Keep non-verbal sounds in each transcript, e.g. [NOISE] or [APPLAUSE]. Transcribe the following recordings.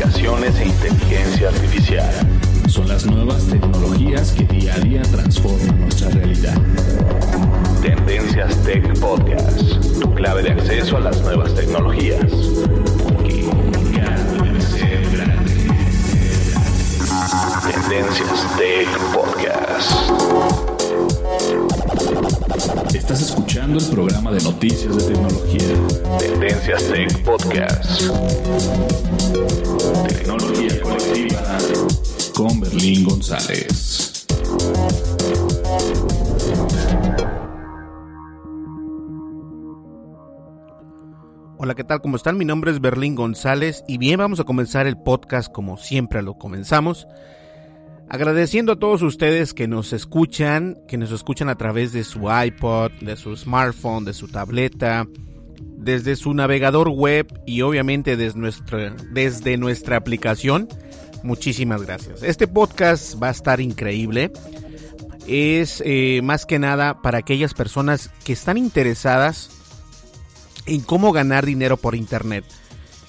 e inteligencia artificial. Son las nuevas tecnologías que día a día transforman nuestra realidad. Tendencias Tech Podcast, tu clave de acceso a las nuevas tecnologías. Escuchando el programa de noticias de tecnología. Tendencias Tech Podcast. Tecnología colectiva con Berlín González. Hola, ¿qué tal? ¿Cómo están? Mi nombre es Berlín González y bien, vamos a comenzar el podcast como siempre lo comenzamos. Agradeciendo a todos ustedes que nos escuchan, que nos escuchan a través de su iPod, de su smartphone, de su tableta, desde su navegador web y obviamente desde nuestra, aplicación. Muchísimas gracias. Este podcast va a estar increíble. Es eh, más que nada para aquellas personas que están interesadas en cómo ganar dinero por internet.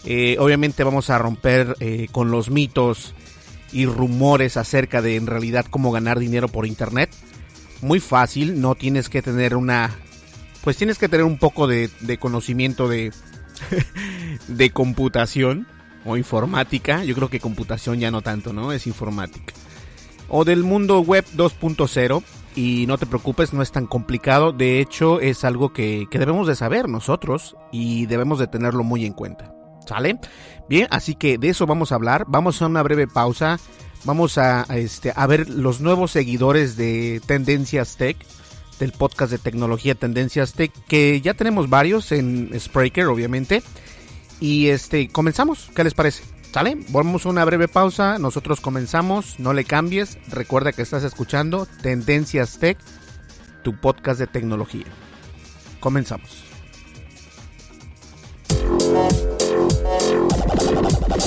Eh, obviamente vamos a romper eh, con los mitos y rumores acerca de en realidad cómo ganar dinero por internet. Muy fácil, no tienes que tener una... Pues tienes que tener un poco de, de conocimiento de, [LAUGHS] de computación o informática. Yo creo que computación ya no tanto, ¿no? Es informática. O del mundo web 2.0 y no te preocupes, no es tan complicado. De hecho, es algo que, que, debemos de saber nosotros y debemos de tenerlo muy en cuenta. ¿Sale? Bien, así que de eso vamos a hablar. Vamos a una breve pausa. Vamos a, este, a ver los nuevos seguidores de Tendencias Tech, del podcast de tecnología Tendencias Tech, que ya tenemos varios en Spreaker, obviamente. Y este, comenzamos. ¿Qué les parece? ¿Sale? Vamos a una breve pausa. Nosotros comenzamos. No le cambies. Recuerda que estás escuchando Tendencias Tech, tu podcast de tecnología. Comenzamos.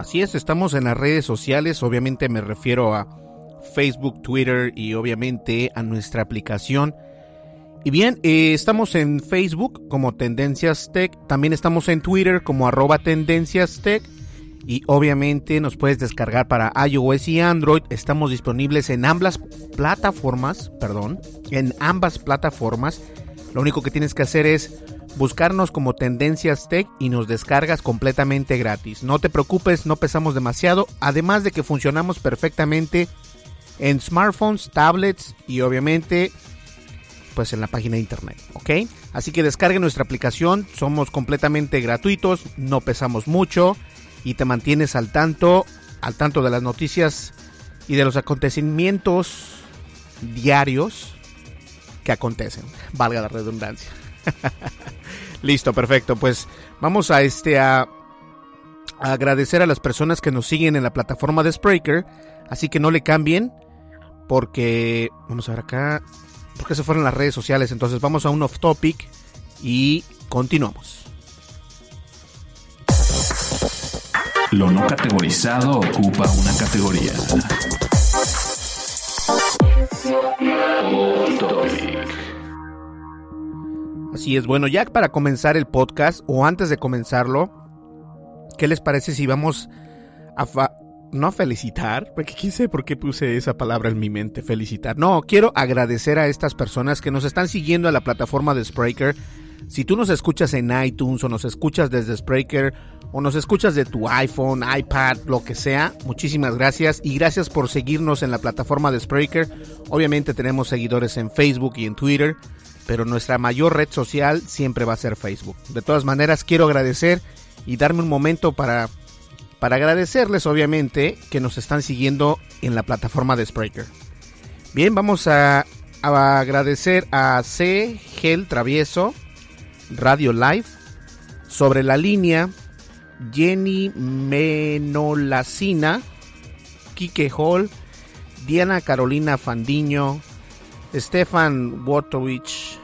Así es, estamos en las redes sociales, obviamente me refiero a Facebook, Twitter y obviamente a nuestra aplicación. Y bien, eh, estamos en Facebook como Tendencias Tech, también estamos en Twitter como arroba Tendencias Tech y obviamente nos puedes descargar para iOS y Android. Estamos disponibles en ambas plataformas, perdón, en ambas plataformas. Lo único que tienes que hacer es buscarnos como Tendencias Tech y nos descargas completamente gratis. No te preocupes, no pesamos demasiado, además de que funcionamos perfectamente en smartphones, tablets y obviamente pues en la página de internet, ¿ok? Así que descargue nuestra aplicación, somos completamente gratuitos, no pesamos mucho y te mantienes al tanto, al tanto de las noticias y de los acontecimientos diarios que acontecen, valga la redundancia. [LAUGHS] Listo, perfecto, pues vamos a este a, agradecer a las personas que nos siguen en la plataforma de Spreaker, así que no le cambien porque vamos a ver acá porque se fueron las redes sociales. Entonces vamos a un off topic y continuamos. Lo no categorizado ocupa una categoría. Así es, bueno, ya para comenzar el podcast o antes de comenzarlo, ¿qué les parece si vamos a, no a felicitar, porque quién sé por qué puse esa palabra en mi mente, felicitar. No, quiero agradecer a estas personas que nos están siguiendo a la plataforma de Spreaker. Si tú nos escuchas en iTunes o nos escuchas desde Spreaker o nos escuchas de tu iPhone, iPad, lo que sea, muchísimas gracias y gracias por seguirnos en la plataforma de Spreaker. Obviamente tenemos seguidores en Facebook y en Twitter, pero nuestra mayor red social siempre va a ser Facebook. De todas maneras, quiero agradecer y darme un momento para para agradecerles obviamente que nos están siguiendo en la plataforma de Spreaker. Bien, vamos a, agradecer a C. Gel Travieso, Radio Live, sobre la línea, Jenny Menolacina, Kike Hall, Diana Carolina Fandiño, Stefan Wotowicz,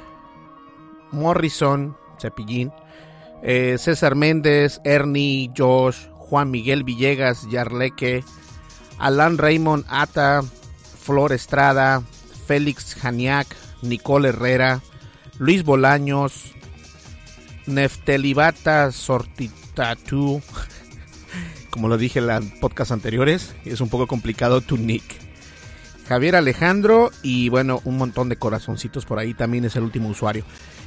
Morrison, Cepillín, eh, César Méndez, Ernie, Josh, Juan Miguel Villegas Yarleque, Alan Raymond Ata, Flor Estrada, Félix Janiac, Nicole Herrera, Luis Bolaños, Neftelibata Sortitatu, [LAUGHS] como lo dije en los podcasts anteriores, es un poco complicado tu nick. Javier Alejandro y bueno, un montón de corazoncitos por ahí también es el último usuario.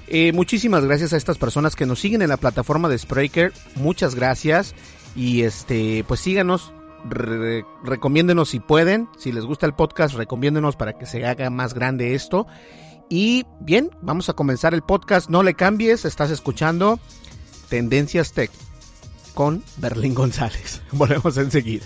Eh, muchísimas gracias a estas personas que nos siguen en la plataforma de Spreaker. Muchas gracias. Y este, pues síganos, recomiéndenos si pueden, si les gusta el podcast, recomiéndenos para que se haga más grande esto. Y bien, vamos a comenzar el podcast. No le cambies, estás escuchando Tendencias Tech con Berlín González. [LAUGHS] Volvemos enseguida.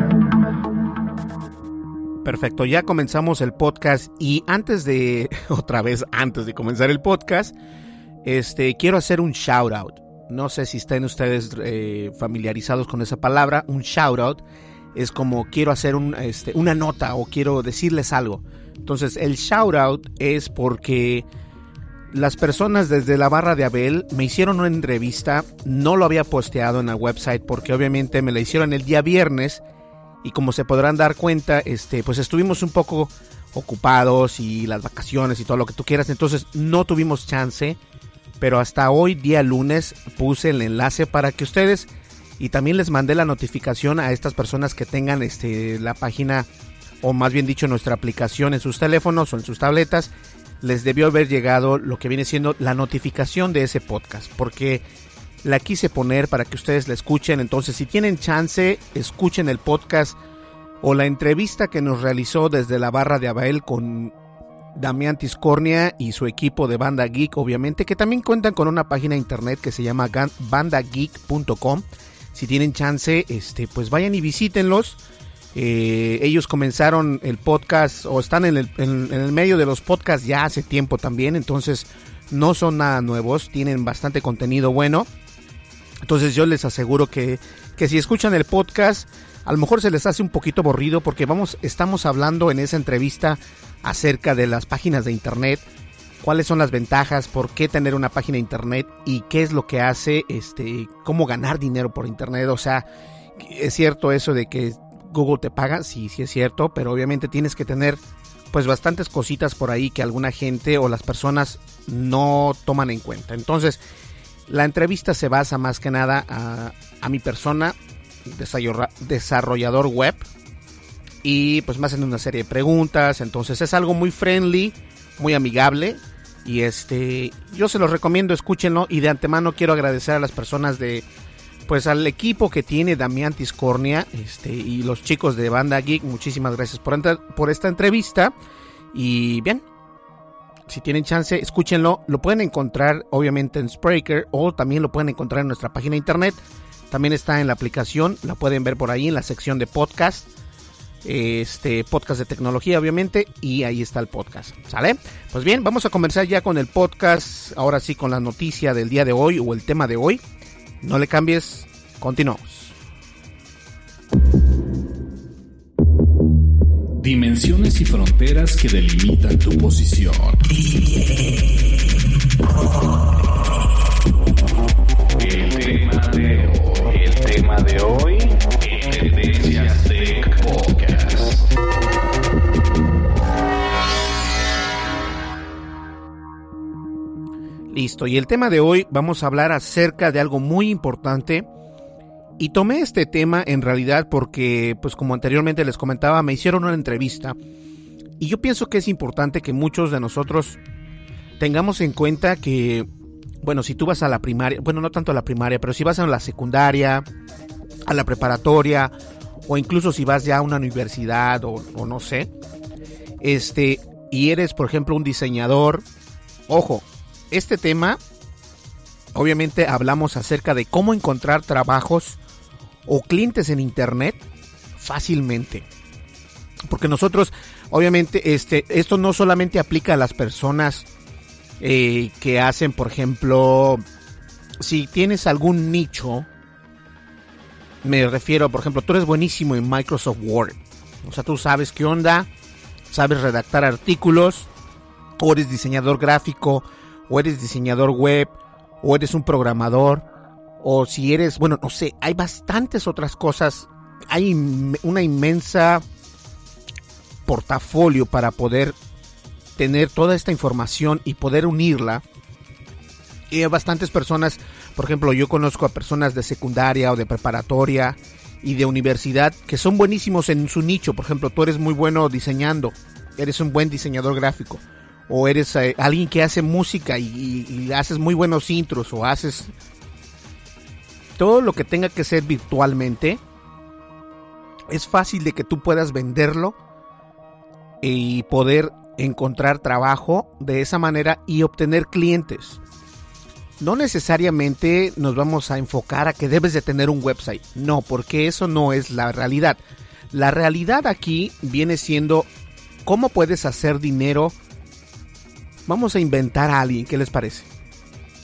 Perfecto, ya comenzamos el podcast y antes de, [LAUGHS] otra vez, antes de comenzar el podcast, este, quiero hacer un shout out. No sé si estén ustedes eh, familiarizados con esa palabra. Un shout out es como quiero hacer un, este, una nota o quiero decirles algo. Entonces, el shout out es porque las personas desde la barra de Abel me hicieron una entrevista. No lo había posteado en el website porque obviamente me la hicieron el día viernes y como se podrán dar cuenta, este, pues estuvimos un poco ocupados y las vacaciones y todo lo que tú quieras, entonces no tuvimos chance, pero hasta hoy día lunes puse el enlace para que ustedes y también les mandé la notificación a estas personas que tengan este la página o más bien dicho nuestra aplicación en sus teléfonos o en sus tabletas, les debió haber llegado lo que viene siendo la notificación de ese podcast, porque la quise poner para que ustedes la escuchen. Entonces, si tienen chance, escuchen el podcast o la entrevista que nos realizó desde la barra de Abael con Damián Tiscornia y su equipo de Banda Geek, obviamente, que también cuentan con una página internet que se llama bandageek.com. Si tienen chance, este, pues vayan y visítenlos. Eh, ellos comenzaron el podcast o están en el, en el medio de los podcasts ya hace tiempo también, entonces no son nada nuevos, tienen bastante contenido bueno. Entonces yo les aseguro que, que si escuchan el podcast, a lo mejor se les hace un poquito aburrido porque vamos, estamos hablando en esa entrevista acerca de las páginas de internet, cuáles son las ventajas, por qué tener una página de internet y qué es lo que hace, este, cómo ganar dinero por internet. O sea, es cierto eso de que Google te paga, sí, sí es cierto, pero obviamente tienes que tener pues bastantes cositas por ahí que alguna gente o las personas no toman en cuenta. Entonces, la entrevista se basa más que nada a, mi persona, desarrollador web, y pues me hacen una serie de preguntas, entonces es algo muy friendly, muy amigable, y este, yo se los recomiendo, escúchenlo, y de antemano quiero agradecer a las personas de pues al equipo que tiene Damián Tiscornia este, y los chicos de Banda Geek, muchísimas gracias por, por esta entrevista. Y bien, si tienen chance, escúchenlo. Lo pueden encontrar obviamente en Spreaker o también lo pueden encontrar en nuestra página de internet. También está en la aplicación, la pueden ver por ahí en la sección de podcast. Este podcast de tecnología, obviamente, y ahí está el podcast. ¿Sale? Pues bien, vamos a comenzar ya con el podcast. Ahora sí, con la noticia del día de hoy o el tema de hoy. No le cambies, continuamos. Dimensiones y fronteras que delimitan tu posición. El tema de hoy, el tema de hoy, Tendencias Tech Podcast. Listo, y el tema de hoy vamos a hablar acerca de algo muy importante. Y tomé este tema en realidad porque, pues como anteriormente les comentaba, me hicieron una entrevista. Y yo pienso que es importante que muchos de nosotros tengamos en cuenta que, bueno, si tú vas a la primaria, bueno, no tanto a la primaria, pero si vas a la secundaria, a la preparatoria, o incluso si vas ya a una universidad o, o no sé, este, y eres, por ejemplo, un diseñador, ojo, este tema, obviamente hablamos acerca de cómo encontrar trabajos o clientes en internet fácilmente. Porque nosotros, obviamente, este, esto no solamente aplica a las personas eh, que hacen, por ejemplo, si tienes algún nicho, me refiero, por ejemplo, tú eres buenísimo en Microsoft Word. O sea, tú sabes qué onda, sabes redactar artículos, o eres diseñador gráfico, o eres diseñador web, o eres un programador, o si eres, bueno, no sé, hay bastantes otras cosas, hay una inmensa portafolio para poder tener toda esta información y poder unirla. Y hay bastantes personas, por ejemplo, yo conozco a personas de secundaria o de preparatoria y de universidad que son buenísimos en su nicho. Por ejemplo, tú eres muy bueno diseñando, eres un buen diseñador gráfico o eres eh, alguien que hace música y, y, haces muy buenos intros o haces todo lo que tenga que ser virtualmente, es fácil de que tú puedas venderlo y poder encontrar trabajo de esa manera y obtener clientes. No necesariamente nos vamos a enfocar a que debes de tener un website, no, porque eso no es la realidad. La realidad aquí viene siendo cómo puedes hacer dinero Vamos a inventar a alguien, ¿qué les parece?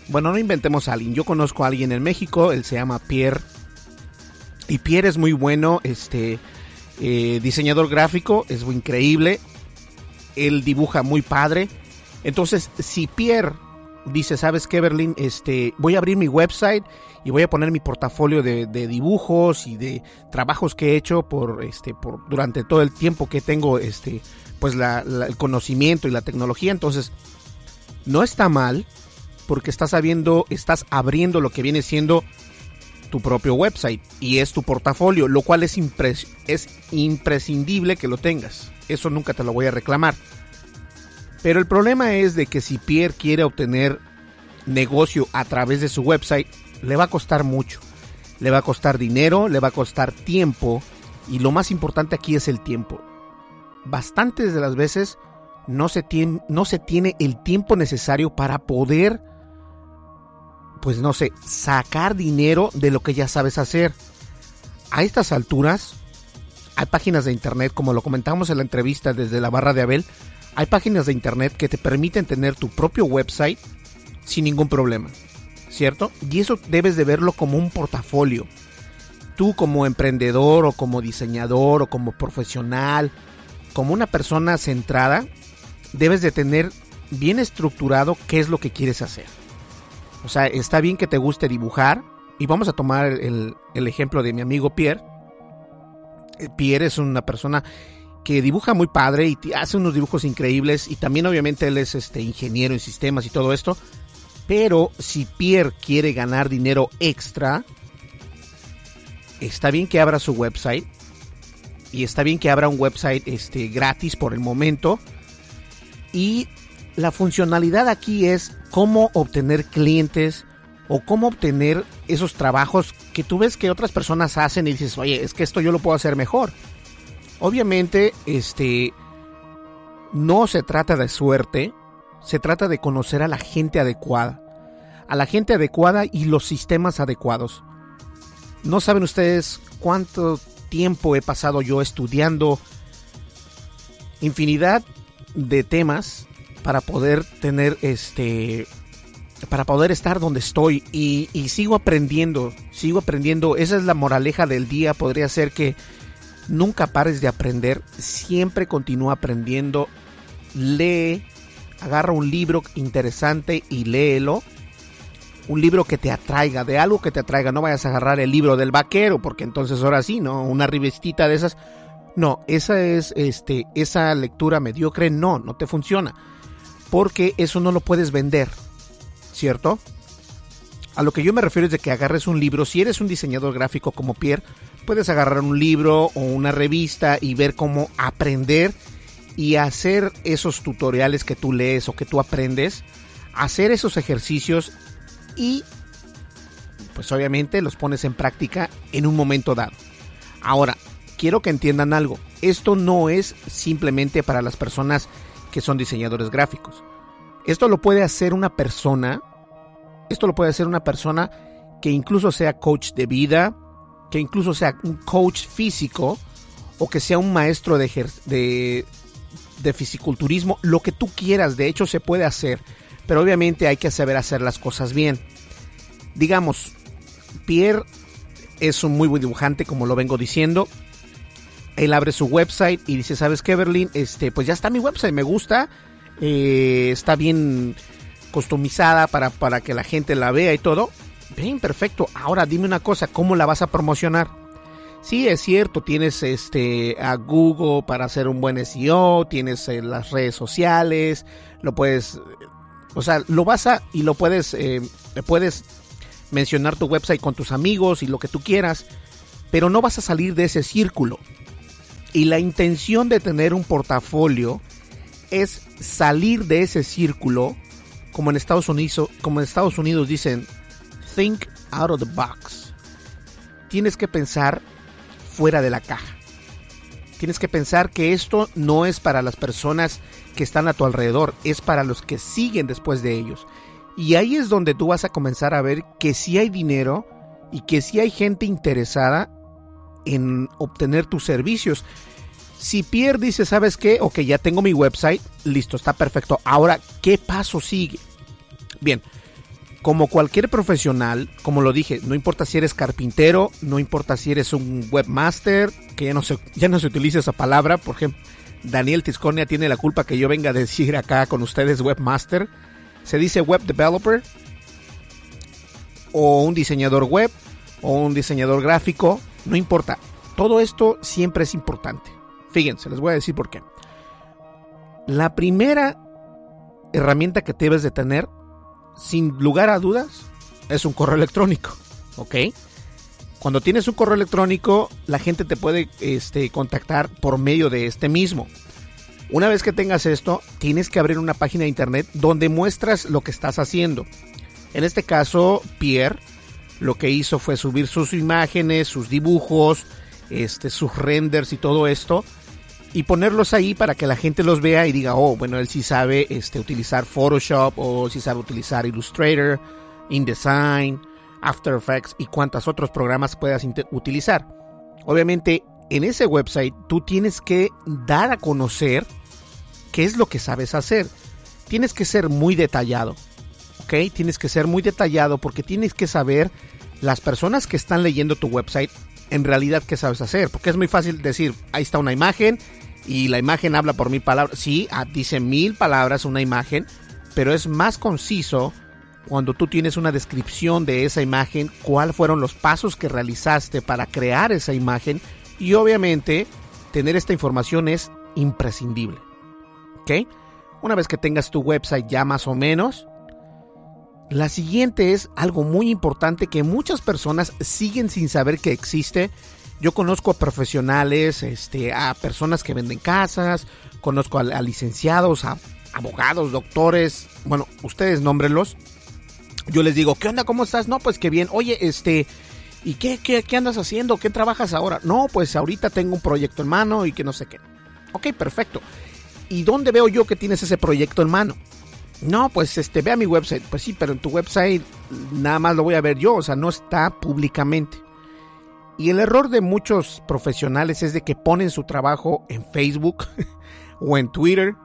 Bueno, no inventemos a alguien. Yo conozco a alguien en México, él se llama Pierre. Y Pierre es muy bueno, este eh, diseñador gráfico, es increíble. Él dibuja muy padre. Entonces, si Pierre dice, ¿sabes qué, Berlín? Este, voy a abrir mi website y voy a poner mi portafolio de, dibujos y de trabajos que he hecho por, este, por, durante todo el tiempo que tengo, este, pues la, el conocimiento y la tecnología. Entonces, no está mal porque estás sabiendo, estás abriendo lo que viene siendo tu propio website y es tu portafolio, lo cual es, impres es imprescindible que lo tengas. Eso nunca te lo voy a reclamar. Pero el problema es de que si Pierre quiere obtener negocio a través de su website, le va a costar mucho. Le va a costar dinero, le va a costar tiempo y lo más importante aquí es el tiempo bastantes de las veces no se tiene el tiempo necesario para poder, pues no sé, sacar dinero de lo que ya sabes hacer. A estas alturas, hay páginas de internet, como lo comentamos en la entrevista desde la barra de Abel, hay páginas de internet que te permiten tener tu propio website sin ningún problema, ¿cierto? Y eso debes de verlo como un portafolio. Tú como emprendedor o como diseñador o como profesional como una persona centrada, debes de tener bien estructurado qué es lo que quieres hacer. O sea, está bien que te guste dibujar. Y vamos a tomar el, el ejemplo de mi amigo Pierre. Eh, Pierre es una persona que dibuja muy padre y hace unos dibujos increíbles y también obviamente él es este ingeniero en sistemas y todo esto. Pero si Pierre quiere ganar dinero extra, está bien que abra su website y está bien que abra un website este gratis por el momento y la funcionalidad aquí es cómo obtener clientes o cómo obtener esos trabajos que tú ves que otras personas hacen y dices, oye, es que esto yo lo puedo hacer mejor. Obviamente, este, no se trata de suerte, se trata de conocer a la gente adecuada, a la gente adecuada y los sistemas adecuados. No saben ustedes cuánto tiempo he pasado yo estudiando infinidad de temas para poder tener este para poder estar donde estoy y, sigo aprendiendo, sigo aprendiendo. Esa es la moraleja del día, podría ser que nunca pares de aprender, siempre continúa aprendiendo, lee, agarra un libro interesante y léelo. Un libro que te atraiga, de algo que te atraiga. No vayas a agarrar el libro del vaquero, porque entonces ahora sí, ¿no? Una revistita de esas. No, esa es, este, esa lectura mediocre, no, no te funciona. Porque eso no lo puedes vender ¿cierto? A lo que yo me refiero es de que agarres un libro, si eres un diseñador gráfico como Pierre, puedes agarrar un libro o una revista y ver cómo aprender y hacer esos tutoriales que tú lees o que tú aprendes, hacer esos ejercicios y pues obviamente los pones en práctica en un momento dado. Ahora, quiero que entiendan algo, esto no es simplemente para las personas que son diseñadores gráficos. Esto lo puede hacer una persona, esto lo puede hacer una persona que incluso sea coach de vida, que incluso sea un coach físico o que sea un maestro de, de, de fisiculturismo, lo que tú quieras, de hecho se puede hacer, pero obviamente hay que saber hacer las cosas bien. Digamos, Pierre es un muy buen dibujante, como lo vengo diciendo. Él abre su website y dice, ¿sabes qué, Berlín? Este, pues ya está mi website, me gusta eh, está bien customizada para, para que la gente la vea y todo. Bien, perfecto. Ahora dime una cosa, ¿cómo la vas a promocionar? Sí, es cierto, tienes este a Google para hacer un buen SEO, tienes eh, las redes sociales, lo puedes, o sea, lo vas a y lo puedes, eh, puedes mencionar tu website con tus amigos y lo que tú quieras, pero no vas a salir de ese círculo. Y la intención de tener un portafolio es salir de ese círculo, como en Estados Unidos, dicen, think out of the box. Tienes que pensar fuera de la caja. Tienes que pensar que esto no es para las personas que están a tu alrededor, es para los que siguen después de ellos. Y ahí es donde tú vas a comenzar a ver que si hay dinero y que si hay gente interesada en obtener tus servicios. Si Pierre dice, ¿sabes qué? Ok, ya tengo mi website, listo, está perfecto. Ahora, ¿qué paso sigue? Bien, como cualquier profesional, como lo dije, no importa si eres carpintero, no importa si eres un webmaster, que ya no se, ya no se utiliza esa palabra, por ejemplo, Daniel Tiscornia tiene la culpa que yo venga a decir acá con ustedes webmaster. Se dice web developer, o un diseñador web, o un diseñador gráfico, no importa. Todo esto siempre es importante. Fíjense, les voy a decir por qué. La primera herramienta que debes de tener, sin lugar a dudas, es un correo electrónico. ¿Ok? Cuando tienes un correo electrónico, la gente te puede este, contactar por medio de este mismo. Una vez que tengas esto, tienes que abrir una página de internet donde muestras lo que estás haciendo. En este caso, Pierre lo que hizo fue subir sus imágenes, sus dibujos, este, sus renders y todo esto y ponerlos ahí para que la gente los vea y diga, oh, bueno, él sí sabe este, utilizar Photoshop o sí sabe utilizar Illustrator, InDesign, After Effects y cuantos otros programas puedas utilizar. Obviamente, en ese website tú tienes que dar a conocer qué es lo que sabes hacer. Tienes que ser muy detallado, Tienes que ser muy detallado porque tienes que saber las personas que están leyendo tu website en realidad qué sabes hacer. Porque es muy fácil decir, ahí está una imagen y la imagen habla por mil palabras. Sí, ah, dice mil palabras una imagen, pero es más conciso cuando tú tienes una descripción de esa imagen, cuáles fueron los pasos que realizaste para crear esa imagen y obviamente tener esta información es imprescindible. ¿Ok? Una vez que tengas tu website ya más o menos, la siguiente es algo muy importante que muchas personas siguen sin saber que existe. Yo conozco a profesionales, este, a personas que venden casas, conozco a, a licenciados, a abogados, doctores, bueno, ustedes nómbrenlos. Yo les digo, ¿qué onda? ¿Cómo estás? No, pues que bien. Oye, este, ¿y qué, qué, qué andas haciendo? ¿Qué trabajas ahora? No, pues ahorita tengo un proyecto en mano y que no sé qué. Ok, perfecto. ¿Y dónde veo yo que tienes ese proyecto en mano? No, pues este, ve a mi website. Pues sí, pero en tu website nada más lo voy a ver yo, o sea, no está públicamente. Y el error de muchos profesionales es de que ponen su trabajo en Facebook [LAUGHS] o en Twitter.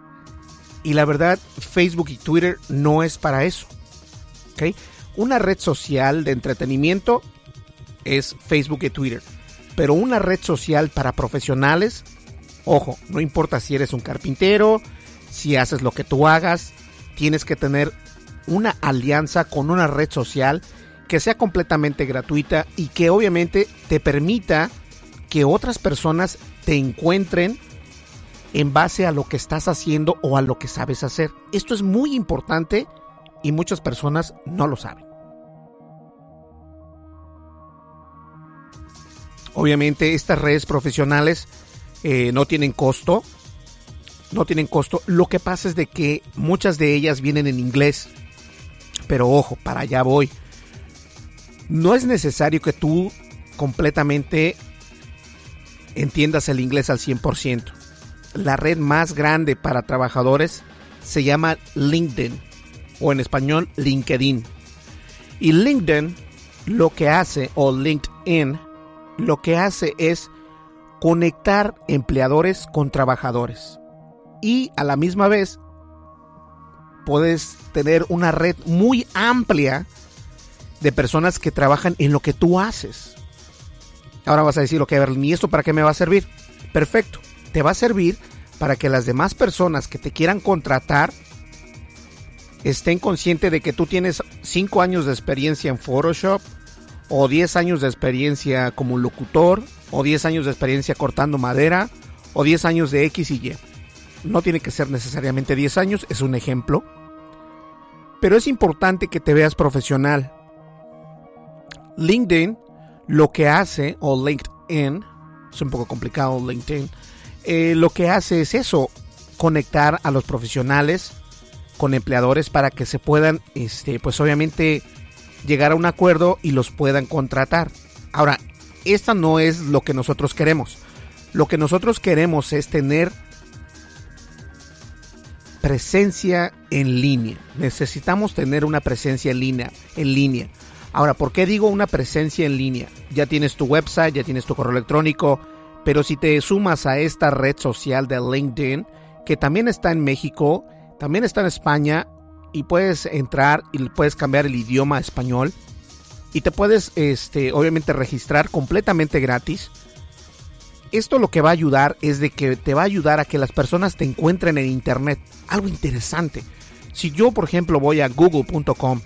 Y la verdad, Facebook y Twitter no es para eso. ¿ok? Una red social de entretenimiento es Facebook y Twitter. Pero una red social para profesionales, ojo, no importa si eres un carpintero, si haces lo que tú hagas, tienes que tener una alianza con una red social que sea completamente gratuita y que obviamente te permita que otras personas te encuentren en base a lo que estás haciendo o a lo que sabes hacer. Esto es muy importante y muchas personas no lo saben. Obviamente estas redes profesionales eh, no tienen costo, no tienen costo. Lo que pasa es de que muchas de ellas vienen en inglés. Pero ojo, para allá voy. No es necesario que tú completamente entiendas el inglés al 100%. La red más grande para trabajadores se llama LinkedIn o en español LinkedIn. Y LinkedIn lo que hace, o LinkedIn, lo que hace es conectar empleadores con trabajadores y a la misma vez puedes tener una red muy amplia de personas que trabajan en lo que tú haces. Ahora vas a decir, ok, ¿y esto para qué me va a servir? Perfecto, te va a servir para que las demás personas que te quieran contratar estén conscientes de que tú tienes 5 años de experiencia en Photoshop, o 10 años de experiencia como locutor, o 10 años de experiencia cortando madera, o 10 años de X y Y. No tiene que ser necesariamente 10 años, es un ejemplo. Pero es importante que te veas profesional. LinkedIn lo que hace, o LinkedIn, es un poco complicado LinkedIn, eh, lo que hace es eso, conectar a los profesionales con empleadores para que se puedan, este, pues obviamente, llegar a un acuerdo y los puedan contratar. Ahora, esta no es lo que nosotros queremos. Lo que nosotros queremos es tener presencia en línea. Necesitamos tener una presencia en línea, en línea. Ahora, ¿por qué digo una presencia en línea? Ya tienes tu website, ya tienes tu correo electrónico, pero si te sumas a esta red social de LinkedIn, que también está en México, también está en España, y puedes entrar y puedes cambiar el idioma español, y te puedes, este, obviamente, registrar completamente gratis esto lo que va a ayudar es de que te va a ayudar a que las personas te encuentren en internet. Algo interesante. Si yo, por ejemplo, voy a google.com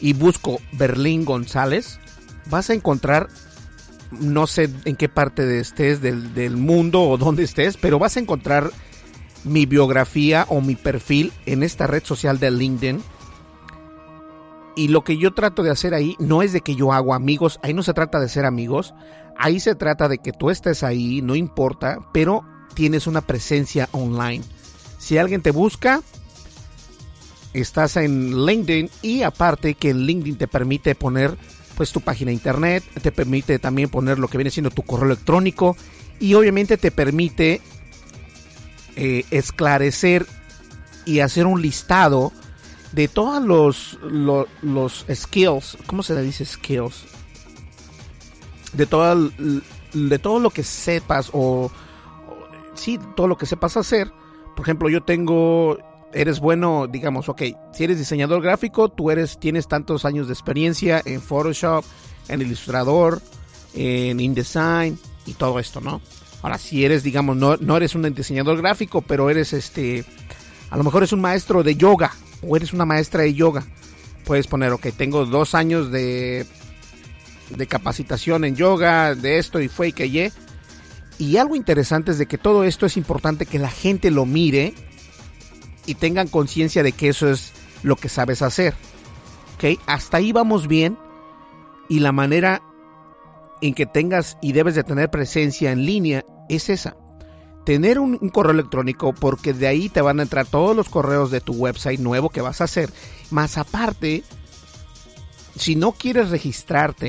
y busco Berlín González, vas a encontrar, no sé en qué parte estés del, del mundo o dónde estés, pero vas a encontrar mi biografía o mi perfil en esta red social de LinkedIn. Y lo que yo trato de hacer ahí no es de que yo hago amigos, ahí no se trata de ser amigos, Ahí se trata de que tú estés ahí, no importa, pero tienes una presencia online. Si alguien te busca, estás en LinkedIn y aparte que LinkedIn te permite poner pues tu página de internet, te permite también poner lo que viene siendo tu correo electrónico y obviamente te permite eh, esclarecer y hacer un listado de todos los, los, los skills, ¿cómo se le dice skills? De todo, de todo lo que sepas o, sí, todo lo que sepas hacer. Por ejemplo, yo tengo, eres bueno, digamos, ok, si eres diseñador gráfico, tú eres, tienes tantos años de experiencia en Photoshop, en Illustrator, en InDesign y todo esto, ¿no? Ahora, si eres, digamos, no, no eres un diseñador gráfico, pero eres este, a lo mejor es un maestro de yoga o eres una maestra de yoga. Puedes poner, ok, tengo dos años de de capacitación en yoga, de esto y fue y que. Y algo interesante es de que todo esto es importante que la gente lo mire y tengan conciencia de que eso es lo que sabes hacer. ¿Ok? Hasta ahí vamos bien. Y la manera en que tengas y debes de tener presencia en línea es esa. Tener un, un, correo electrónico porque de ahí te van a entrar todos los correos de tu website nuevo que vas a hacer. Más aparte, si no quieres registrarte.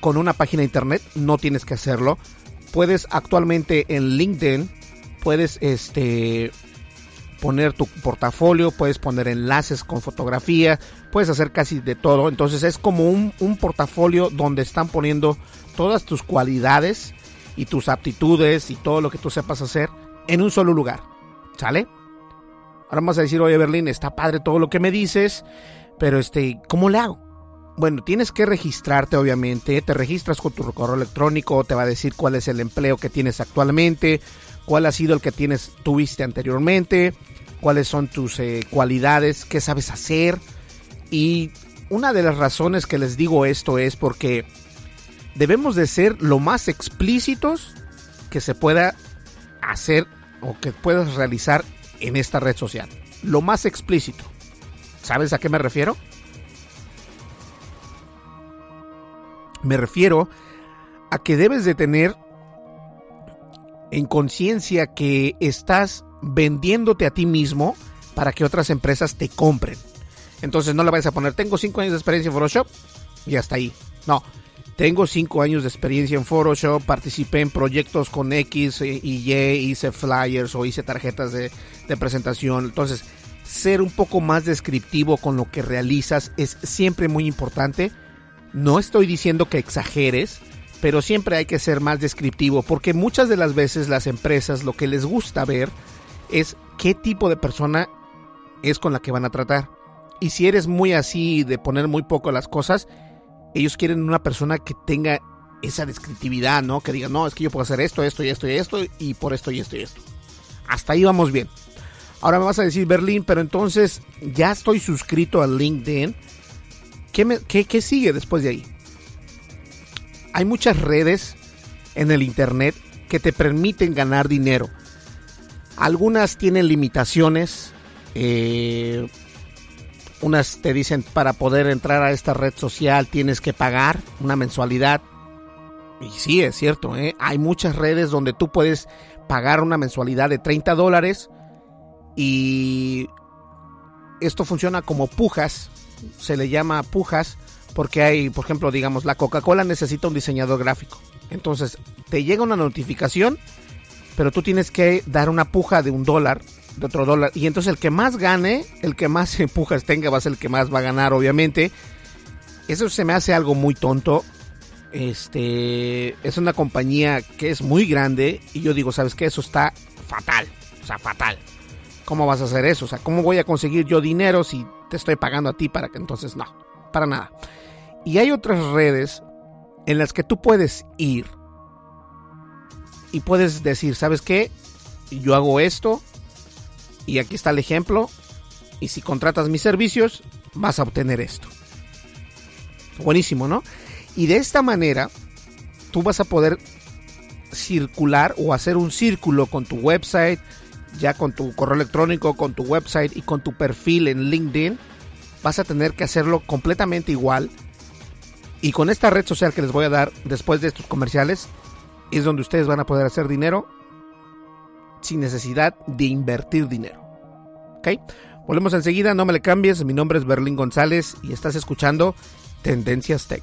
Con una página de internet no tienes que hacerlo. Puedes actualmente en LinkedIn, puedes este poner tu portafolio, puedes poner enlaces con fotografía, puedes hacer casi de todo. Entonces es como un, un, portafolio donde están poniendo todas tus cualidades y tus aptitudes y todo lo que tú sepas hacer en un solo lugar. ¿Sale? Ahora vamos a decir, oye Berlín, está padre todo lo que me dices, pero este, ¿cómo le hago? Bueno, tienes que registrarte obviamente, te registras con tu correo electrónico, te va a decir cuál es el empleo que tienes actualmente, cuál ha sido el que tienes, tuviste anteriormente, cuáles son tus eh, cualidades, qué sabes hacer. Y una de las razones que les digo esto es porque debemos de ser lo más explícitos que se pueda hacer o que puedas realizar en esta red social. Lo más explícito. ¿Sabes a qué me refiero? Me refiero a que debes de tener en conciencia que estás vendiéndote a ti mismo para que otras empresas te compren. Entonces no le vayas a poner, tengo 5 años de experiencia en Photoshop y hasta ahí. No, tengo 5 años de experiencia en Photoshop, participé en proyectos con X y Y, hice flyers o hice tarjetas de presentación. Entonces, ser un poco más descriptivo con lo que realizas es siempre muy importante. No estoy diciendo que exageres, pero siempre hay que ser más descriptivo porque muchas de las veces las empresas lo que les gusta ver es qué tipo de persona es con la que van a tratar. Y si eres muy así de poner muy poco las cosas, ellos quieren una persona que tenga esa descriptividad, ¿no? Que diga, no, es que yo puedo hacer esto, esto y esto y esto y por esto y esto y esto. Hasta ahí vamos bien. Ahora me vas a decir, Berlín, pero entonces ya estoy suscrito a LinkedIn. ¿Qué, qué sigue después de ahí? Hay muchas redes en el Internet que te permiten ganar dinero. Algunas tienen limitaciones. Eh, unas te dicen para poder entrar a esta red social tienes que pagar una mensualidad. Y sí, es cierto, ¿eh? hay muchas redes donde tú puedes pagar una mensualidad de 30 dólares y esto funciona como pujas, se le llama pujas porque hay, por ejemplo, digamos, la Coca-Cola necesita un diseñador gráfico. Entonces, te llega una notificación, pero tú tienes que dar una puja de un dólar, de otro dólar. Y entonces el que más gane, el que más [LAUGHS] pujas tenga, va a ser el que más va a ganar, obviamente. Eso se me hace algo muy tonto. Este es una compañía que es muy grande. Y yo digo, ¿sabes qué? Eso está fatal. O sea, fatal. ¿Cómo vas a hacer eso? O sea, ¿cómo voy a conseguir yo dinero si te estoy pagando a ti para que entonces no? Para nada. Y hay otras redes en las que tú puedes ir y puedes decir, ¿sabes qué? Yo hago esto y aquí está el ejemplo y si contratas mis servicios vas a obtener esto. Buenísimo, ¿no? Y de esta manera tú vas a poder circular o hacer un círculo con tu website, ya con tu correo electrónico, con tu website y con tu perfil en LinkedIn. Vas a tener que hacerlo completamente igual y con esta red social que les voy a dar después de estos comerciales, es donde ustedes van a poder hacer dinero sin necesidad de invertir dinero. Volvemos enseguida, no me le cambies. Mi nombre es Berlín González y estás escuchando Tendencias Tech.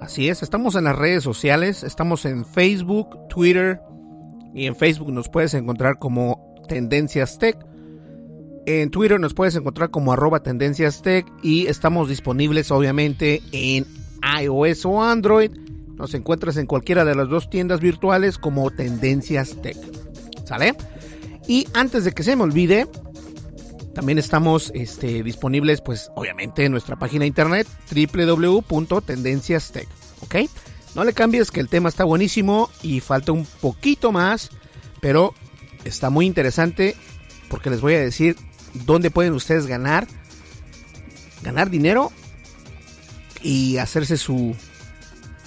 Así es, estamos en las redes sociales, estamos en Facebook, Twitter y en Facebook nos puedes encontrar como Tendencias Tech. En Twitter nos puedes encontrar como arroba Tendencias Tech y estamos disponibles obviamente en iOS o Android. Nos encuentras en cualquiera de las dos tiendas virtuales como Tendencias Tech. ¿Sale? Y antes de que se me olvide, también estamos este, disponibles, pues obviamente en nuestra página de internet www.tendenciastech. ¿Ok? No le cambies que el tema está buenísimo y falta un poquito más, pero está muy interesante porque les voy a decir dónde pueden ustedes ganar, ganar dinero y hacerse su,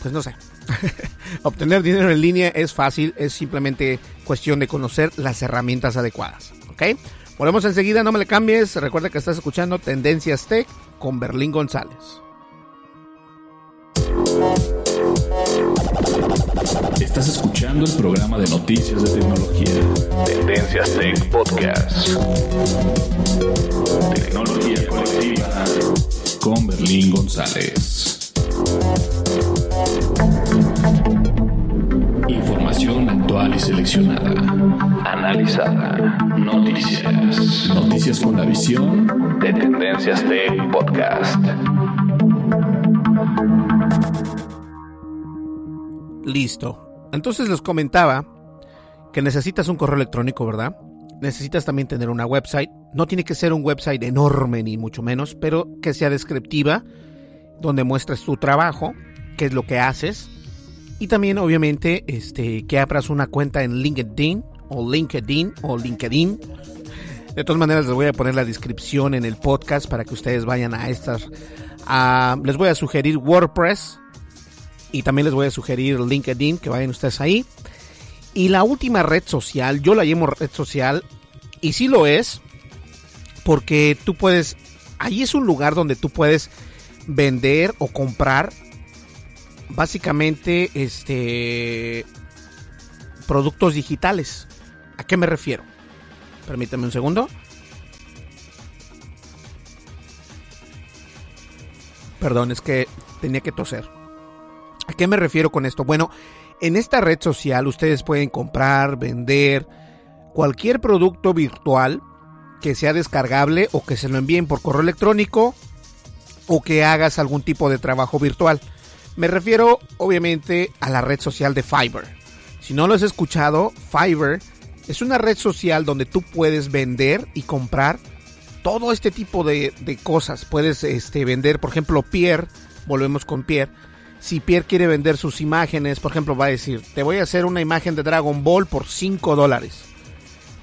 pues no sé, [LAUGHS] obtener dinero en línea es fácil, es simplemente cuestión de conocer las herramientas adecuadas, ¿ok? Volvemos enseguida, no me le cambies, recuerda que estás escuchando Tendencias Tech con Berlín González. Estás escuchando el programa de noticias de tecnología. Tendencias Tech Podcast. Tecnología colectiva con Berlín González. Información actual y seleccionada. Analizada. Noticias. Noticias con la visión de Tendencias Tech Podcast. Listo. Entonces les comentaba que necesitas un correo electrónico, ¿verdad? Necesitas también tener una website. No tiene que ser un website enorme ni mucho menos, pero que sea descriptiva, donde muestres tu trabajo, qué es lo que haces. Y también, obviamente, este, que abras una cuenta en LinkedIn o LinkedIn o LinkedIn. De todas maneras, les voy a poner la descripción en el podcast para que ustedes vayan a estas. les voy a sugerir WordPress, y también les voy a sugerir LinkedIn, que vayan ustedes ahí. Y la última red social, yo la llamo red social, y sí lo es, porque tú puedes, ahí es un lugar donde tú puedes vender o comprar básicamente este productos digitales. ¿A qué me refiero? Permítame un segundo. Perdón, es que tenía que toser. ¿A qué me refiero con esto? Bueno, en esta red social ustedes pueden comprar, vender cualquier producto virtual que sea descargable o que se lo envíen por correo electrónico o que hagas algún tipo de trabajo virtual. Me refiero obviamente a la red social de Fiverr. Si no lo has escuchado, Fiverr es una red social donde tú puedes vender y comprar todo este tipo de, cosas. Puedes este, vender, por ejemplo, Pierre, volvemos con Pierre. Si Pierre quiere vender sus imágenes, por ejemplo, va a decir, te voy a hacer una imagen de Dragon Ball por 5 dólares.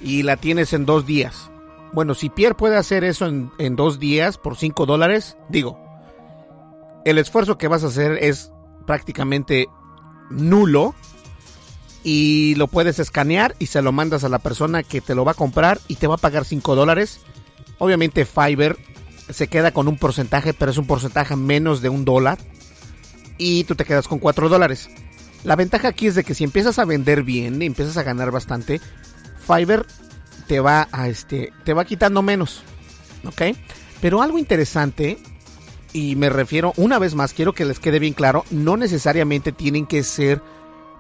Y la tienes en dos días. Bueno, si Pierre puede hacer eso en, en dos días por 5 dólares, digo, el esfuerzo que vas a hacer es prácticamente nulo y lo puedes escanear y se lo mandas a la persona que te lo va a comprar y te va a pagar 5 dólares. Obviamente Fiverr se queda con un porcentaje, pero es un porcentaje menos de un dólar y tú te quedas con 4 dólares. La ventaja aquí es de que si empiezas a vender bien empiezas a ganar bastante, Fiverr te va a este te va quitando menos. ¿Ok? Pero algo interesante y me refiero una vez más, quiero que les quede bien claro, no necesariamente tienen que ser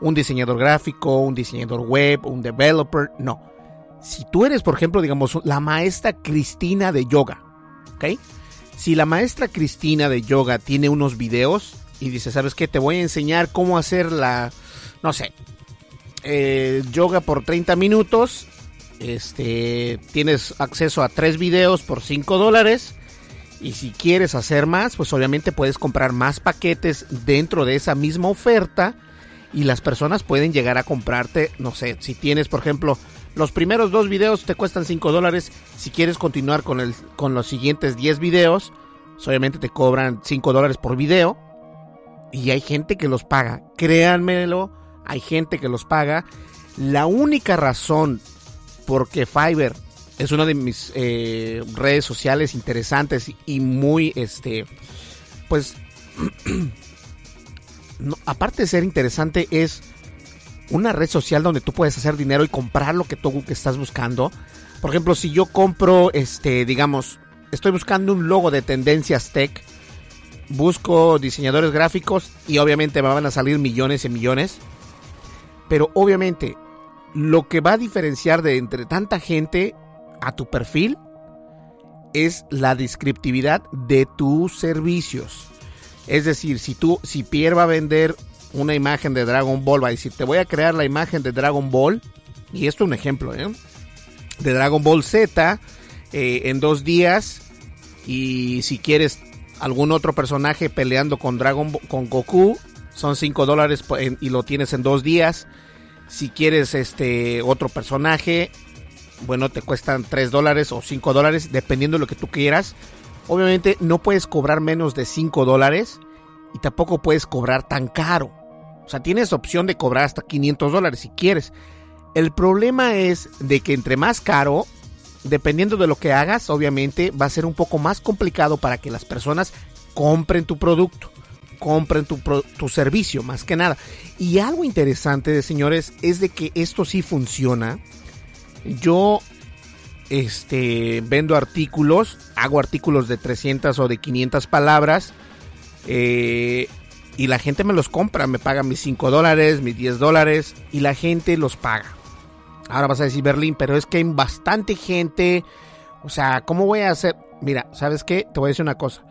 un diseñador gráfico, un diseñador web, un developer, no. Si tú eres, por ejemplo, digamos, la maestra Cristina de yoga, ¿ok? Si la maestra Cristina de yoga tiene unos videos y dice, ¿sabes qué? Te voy a enseñar cómo hacer la, no sé, eh, yoga por 30 minutos. Este, tienes acceso a tres videos por 5 dólares. Y si quieres hacer más, pues obviamente puedes comprar más paquetes dentro de esa misma oferta y las personas pueden llegar a comprarte, no sé, si tienes por ejemplo los primeros dos videos te cuestan 5 dólares, si quieres continuar con, el, con los siguientes 10 videos, pues, obviamente te cobran 5 dólares por video y hay gente que los paga, créanmelo, hay gente que los paga. La única razón por que Fiverr es una de mis eh, redes sociales interesantes y muy, este, pues [CLEARS THROAT] aparte de ser interesante, es una red social donde tú puedes hacer dinero y comprar lo que tú estás buscando. Por ejemplo, si yo compro, este, digamos, estoy buscando un logo de tendencias tech, busco diseñadores gráficos y obviamente me van a salir millones y millones. Pero obviamente, lo que va a diferenciar de entre tanta gente a tu perfil es la descriptividad de tus servicios. Es decir, si tú, si Pierre va a vender una imagen de Dragon Ball, va a decir, te voy a crear la imagen de Dragon Ball, y esto es un ejemplo, ¿eh? de Dragon Ball Z eh, en dos días, y si quieres algún otro personaje peleando con Dragon con Goku, son 5 dólares y lo tienes en dos días. Si quieres este otro personaje, bueno, te cuestan 3 dólares o 5 dólares, dependiendo de lo que tú quieras. Obviamente no puedes cobrar menos de 5 dólares y tampoco puedes cobrar tan caro. O sea, tienes opción de cobrar hasta 500 dólares si quieres. El problema es de que entre más caro, dependiendo de lo que hagas, obviamente va a ser un poco más complicado para que las personas compren tu producto, compren tu, tu servicio, más que nada. Y algo interesante, señores, es de que esto sí funciona. Yo este, vendo artículos, hago artículos de 300 o de 500 palabras eh, y la gente me los compra, me paga mis 5 dólares, mis 10 dólares y la gente los paga. Ahora vas a decir Berlín, pero es que hay bastante gente, o sea, ¿cómo voy a hacer? Mira, ¿sabes qué? Te voy a decir una cosa.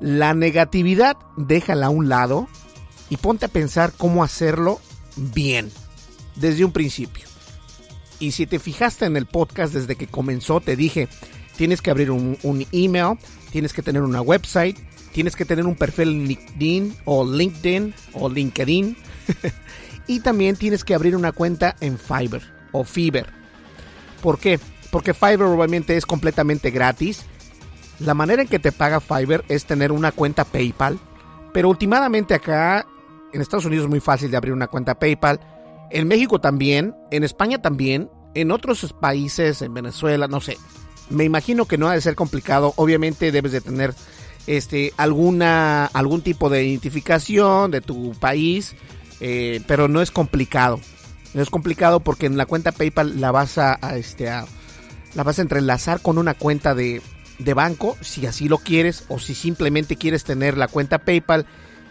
La negatividad déjala a un lado y ponte a pensar cómo hacerlo bien, desde un principio. Y si te fijaste en el podcast desde que comenzó, te dije, tienes que abrir un, email, tienes que tener una website, tienes que tener un perfil en LinkedIn o LinkedIn o LinkedIn. [LAUGHS] y también tienes que abrir una cuenta en Fiverr o Fiverr. ¿Por qué? Porque Fiverr obviamente es completamente gratis. La manera en que te paga Fiverr es tener una cuenta PayPal. Pero últimamente acá en Estados Unidos es muy fácil de abrir una cuenta PayPal en México también, en España también, en otros países, en Venezuela, no sé. Me imagino que no ha de ser complicado. Obviamente debes de tener este alguna algún tipo de identificación de tu país, eh, pero no es complicado. No es complicado porque en la cuenta PayPal la vas a, este la vas a entrelazar con una cuenta de, de banco, si así lo quieres, o si simplemente quieres tener la cuenta PayPal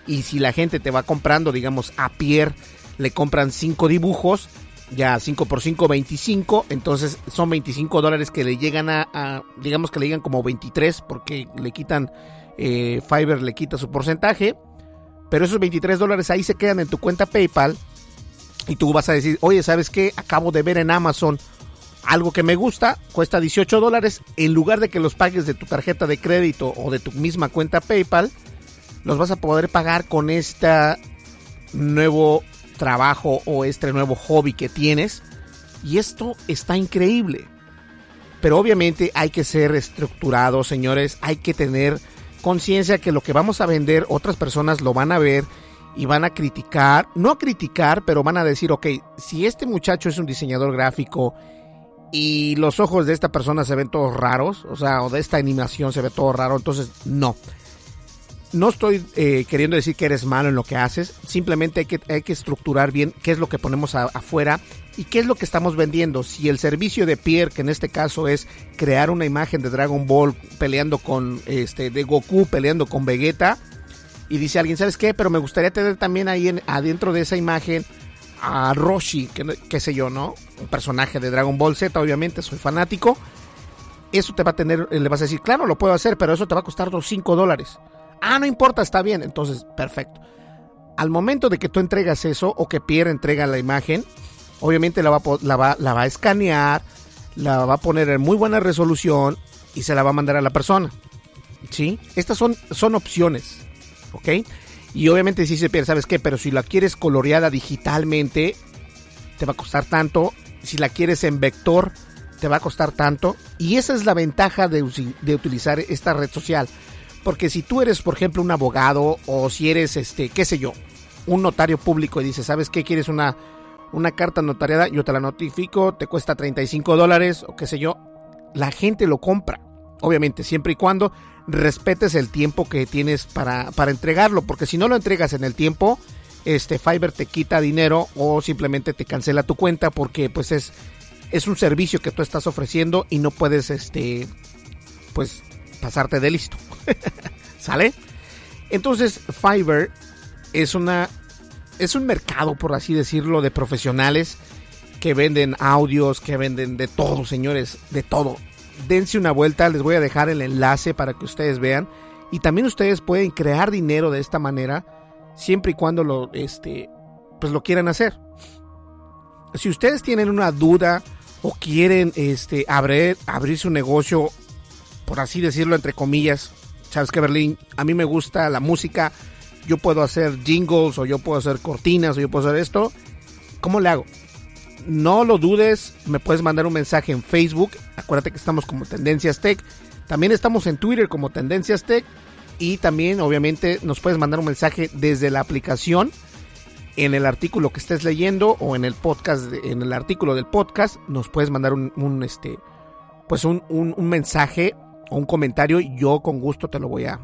Y si la gente te va comprando, digamos, a Pierre le compran 5 dibujos, ya 5 por 5, 25, entonces son 25 dólares que le llegan a, digamos que le llegan como 23 porque le quitan, eh, Fiverr le quita su porcentaje, pero esos 23 dólares ahí se quedan en tu cuenta PayPal y tú vas a decir, oye, ¿sabes qué? Acabo de ver en Amazon algo que me gusta, cuesta 18 dólares, en lugar de que los pagues de tu tarjeta de crédito o de tu misma cuenta PayPal, los vas a poder pagar con este nuevo trabajo o este nuevo hobby que tienes. Y esto está increíble. Pero obviamente hay que ser estructurado, señores. Hay que tener conciencia que lo que vamos a vender, otras personas lo van a ver y van a criticar. No a criticar, pero van a decir, ok, si este muchacho es un diseñador gráfico y los ojos de esta persona se ven todos raros, o sea, o de esta animación se ve todo raro, entonces no. No estoy eh, queriendo decir que eres malo en lo que haces, simplemente hay que, hay que estructurar bien qué es lo que ponemos afuera y qué es lo que estamos vendiendo. Si el servicio de Pierre, que en este caso es crear una imagen de Dragon Ball peleando con, este, de Goku peleando con Vegeta, y dice alguien, ¿sabes qué? Pero me gustaría tener también ahí en, adentro de esa imagen a Roshi, que, qué sé yo, ¿no? Un personaje de Dragon Ball Z, obviamente, soy fanático. Eso te va a tener, le vas a decir, claro, lo puedo hacer, pero eso te va a costar los 5 dólares. Ah, no importa, está bien. Entonces, perfecto. Al momento de que tú entregas eso o que Pierre entrega la imagen, obviamente la va, a escanear, la va a poner en muy buena resolución y se la va a mandar a la persona. ¿Sí? Estas son, son opciones. ¿Ok? Y obviamente si se pierde, ¿sabes qué? Pero si la quieres coloreada digitalmente, te va a costar tanto. Si la quieres en vector, te va a costar tanto. Y esa es la ventaja de, de utilizar esta red social. Porque si tú eres, por ejemplo, un abogado o si eres, este, qué sé yo, un notario público y dices, ¿sabes qué? ¿Quieres una, una carta notariada? Yo te la notifico, te cuesta 35 dólares o qué sé yo. La gente lo compra. Obviamente, siempre y cuando respetes el tiempo que tienes para, para entregarlo, porque si no lo entregas en el tiempo, este Fiverr te quita dinero o simplemente te cancela tu cuenta porque pues es, es un servicio que tú estás ofreciendo y no puedes este pues pasarte de listo. [LAUGHS] ¿Sale? Entonces Fiverr es una es un mercado por así decirlo de profesionales que venden audios, que venden de todo, señores, de todo dense una vuelta, les voy a dejar el enlace para que ustedes vean. Y también ustedes pueden crear dinero de esta manera, siempre y cuando lo, este, pues lo quieran hacer. Si ustedes tienen una duda o quieren este, abrir, abrir su negocio, por así decirlo, entre comillas, sabes que Berlín, a mí me gusta la música, yo puedo hacer jingles o yo puedo hacer cortinas o yo puedo hacer esto, ¿cómo le hago? no lo dudes, me puedes mandar un mensaje en Facebook. Acuérdate que estamos como Tendencias Tech. También estamos en Twitter como Tendencias Tech. Y también, obviamente, nos puedes mandar un mensaje desde la aplicación en el artículo que estés leyendo o en el podcast, en el artículo del podcast, nos puedes mandar un, este, pues un, mensaje un comentario. Yo con gusto te lo voy a,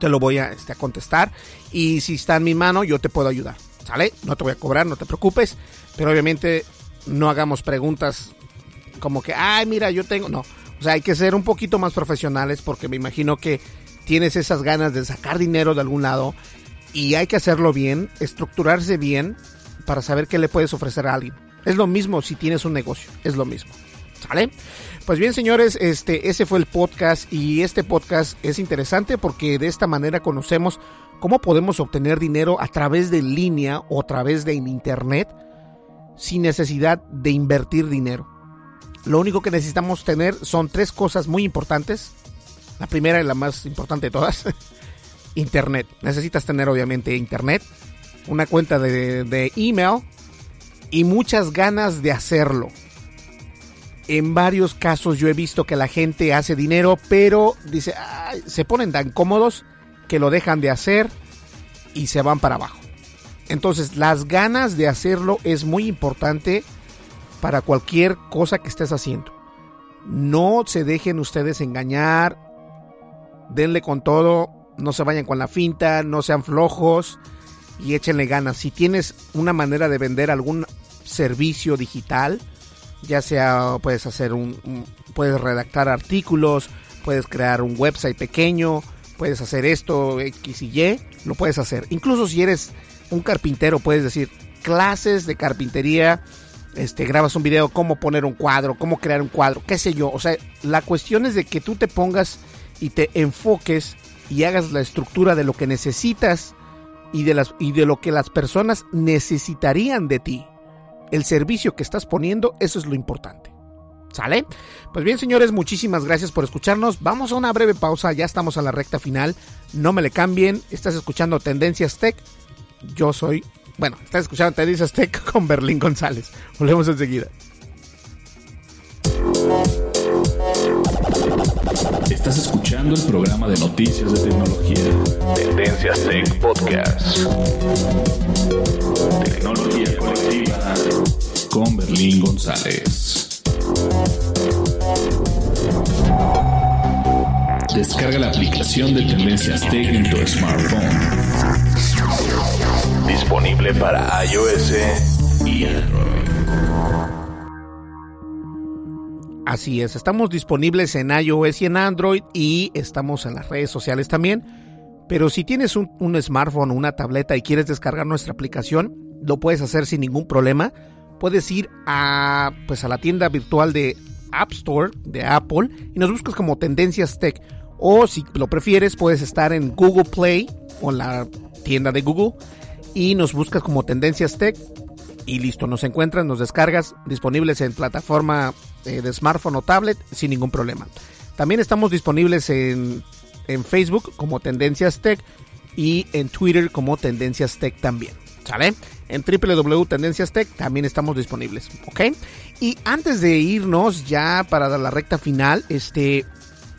te lo voy a, este, a contestar. Y si está en mi mano, yo te puedo ayudar. ¿Sale? No te voy a cobrar, no te preocupes. Pero obviamente no hagamos preguntas como que, ay, mira, yo tengo. No. O sea, hay que ser un poquito más profesionales porque me imagino que tienes esas ganas de sacar dinero de algún lado y hay que hacerlo bien, estructurarse bien para saber qué le puedes ofrecer a alguien. Es lo mismo si tienes un negocio, es lo mismo. ¿Sale? Pues bien, señores, este ese fue el podcast y este podcast es interesante porque de esta manera conocemos cómo podemos obtener dinero a través de línea o a través de internet sin necesidad de invertir dinero. Lo único que necesitamos tener son tres cosas muy importantes. La primera y la más importante de todas, [LAUGHS] internet. Necesitas tener obviamente internet, una cuenta de, de email y muchas ganas de hacerlo. En varios casos yo he visto que la gente hace dinero, pero dice, se ponen tan cómodos que lo dejan de hacer y se van para abajo. Entonces, las ganas de hacerlo es muy importante para cualquier cosa que estés haciendo. No se dejen ustedes engañar, denle con todo, no se vayan con la finta, no sean flojos y échenle ganas. Si tienes una manera de vender algún servicio digital, ya sea puedes hacer un puedes redactar artículos, puedes crear un website pequeño, puedes hacer esto, X y Y, lo puedes hacer. Incluso si eres un carpintero, puedes decir clases de carpintería, este, grabas un video, cómo poner un cuadro, cómo crear un cuadro, qué sé yo. O sea, la cuestión es de que tú te pongas y te enfoques y hagas la estructura de lo que necesitas y de, las, y de lo que las personas necesitarían de ti. El servicio que estás poniendo, eso es lo importante. ¿Sale? Pues bien, señores, muchísimas gracias por escucharnos. Vamos a una breve pausa, ya estamos a la recta final. No me le cambien. Estás escuchando Tendencias Tech. Yo soy, bueno, estás escuchando Tendencias Tech [LAUGHS] con Berlín González. Volvemos enseguida. Estás escuchando el programa de noticias de tecnología. Tendencias Tech Podcast. Tecnología colectiva con Berlín González. Descarga la aplicación de Tendencias Tech en tu smartphone. Disponible para iOS y Android. Así es, estamos disponibles en iOS y en Android y estamos en las redes sociales también. Pero si tienes un, un smartphone o una tableta y quieres descargar nuestra aplicación, lo puedes hacer sin ningún problema. Puedes ir a, pues a la tienda virtual de App Store de Apple y nos buscas como Tendencias Tech. O si lo prefieres, puedes estar en Google Play o la tienda de Google y nos buscas como Tendencias Tech y listo, nos encuentras, nos descargas, disponibles en plataforma eh, de smartphone o tablet sin ningún problema. También estamos disponibles en, en Facebook como Tendencias Tech y en Twitter como Tendencias Tech también. ¿Sale? En www.tendencias Tech también estamos disponibles, ¿ok? Y antes de irnos ya para la recta final, este,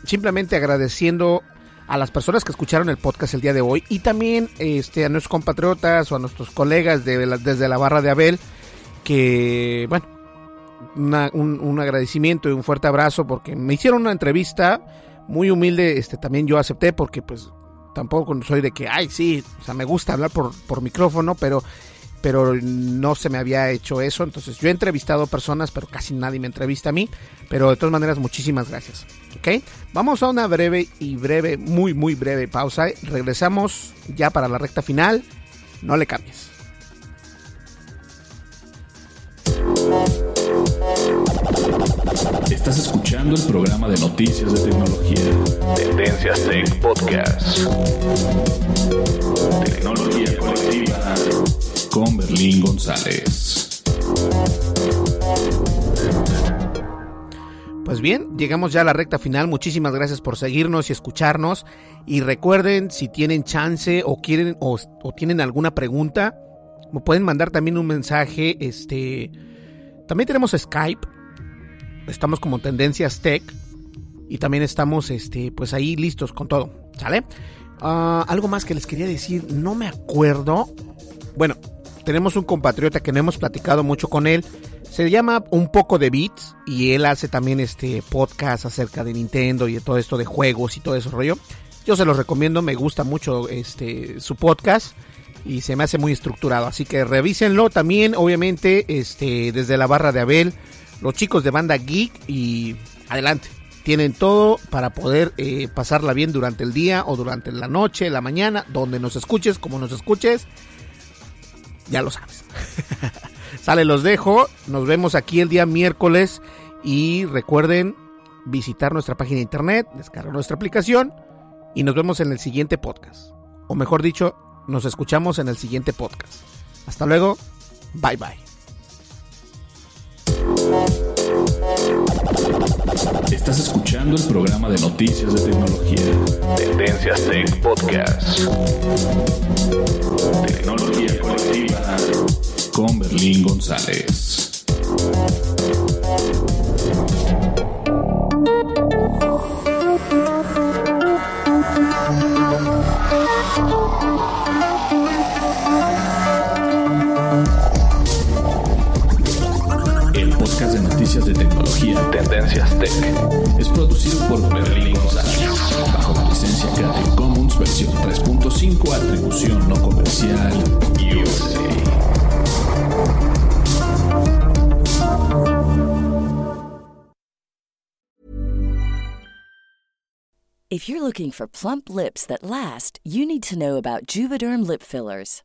simplemente agradeciendo a las personas que escucharon el podcast el día de hoy y también este, a nuestros compatriotas o a nuestros colegas de desde la barra de Abel que, bueno, un, un agradecimiento y un fuerte abrazo porque me hicieron una entrevista muy humilde, este, también yo acepté porque pues tampoco soy de que, ay, sí, o sea, me gusta hablar por, por micrófono, pero pero no se me había hecho eso. Entonces yo he entrevistado personas, pero casi nadie me entrevista a mí. Pero de todas maneras, muchísimas gracias. ¿Ok? Vamos a una breve y breve, muy, muy breve pausa. Regresamos ya para la recta final. No le cambies. Estás escuchando el programa de noticias de tecnología. Tendencias Tech Podcast. Tecnología colectiva con Berlín González. Pues bien, llegamos ya a la recta final. Muchísimas gracias por seguirnos y escucharnos. Y recuerden, si tienen chance o quieren o, tienen alguna pregunta, me pueden mandar también un mensaje. Este, también tenemos Skype. Estamos como Tendencias Tech. Y también estamos, este, pues ahí listos con todo. ¿Sale? Ah, algo más que les quería decir. No me acuerdo. Bueno, tenemos un compatriota que no hemos platicado mucho con él. Se llama Un poco de Beats y él hace también este podcast acerca de Nintendo y de todo esto de juegos y todo ese rollo. Yo se los recomiendo, me gusta mucho este su podcast y se me hace muy estructurado, así que revísenlo también, obviamente, este desde la barra de Abel, los chicos de banda Geek y adelante. Tienen todo para poder eh, pasarla bien durante el día o durante la noche, la mañana, donde nos escuches, como nos escuches ya lo sabes. [LAUGHS] Sale, los dejo. Nos vemos aquí el día miércoles. Y recuerden visitar nuestra página de internet, descargar nuestra aplicación. Y nos vemos en el siguiente podcast. O mejor dicho, nos escuchamos en el siguiente podcast. Hasta luego. Bye bye. Estás escuchando el programa de noticias de tecnología. Tendencias Tech Podcast. Tecnología colectiva con Berlín González. El podcast de noticias de tecnología. Tendencias Tech. Es producido por Berlín González bajo la licencia Creative Commons versión 3.5 atribución no comercial. If you're looking for plump lips that last, you need to know about Juvederm lip fillers.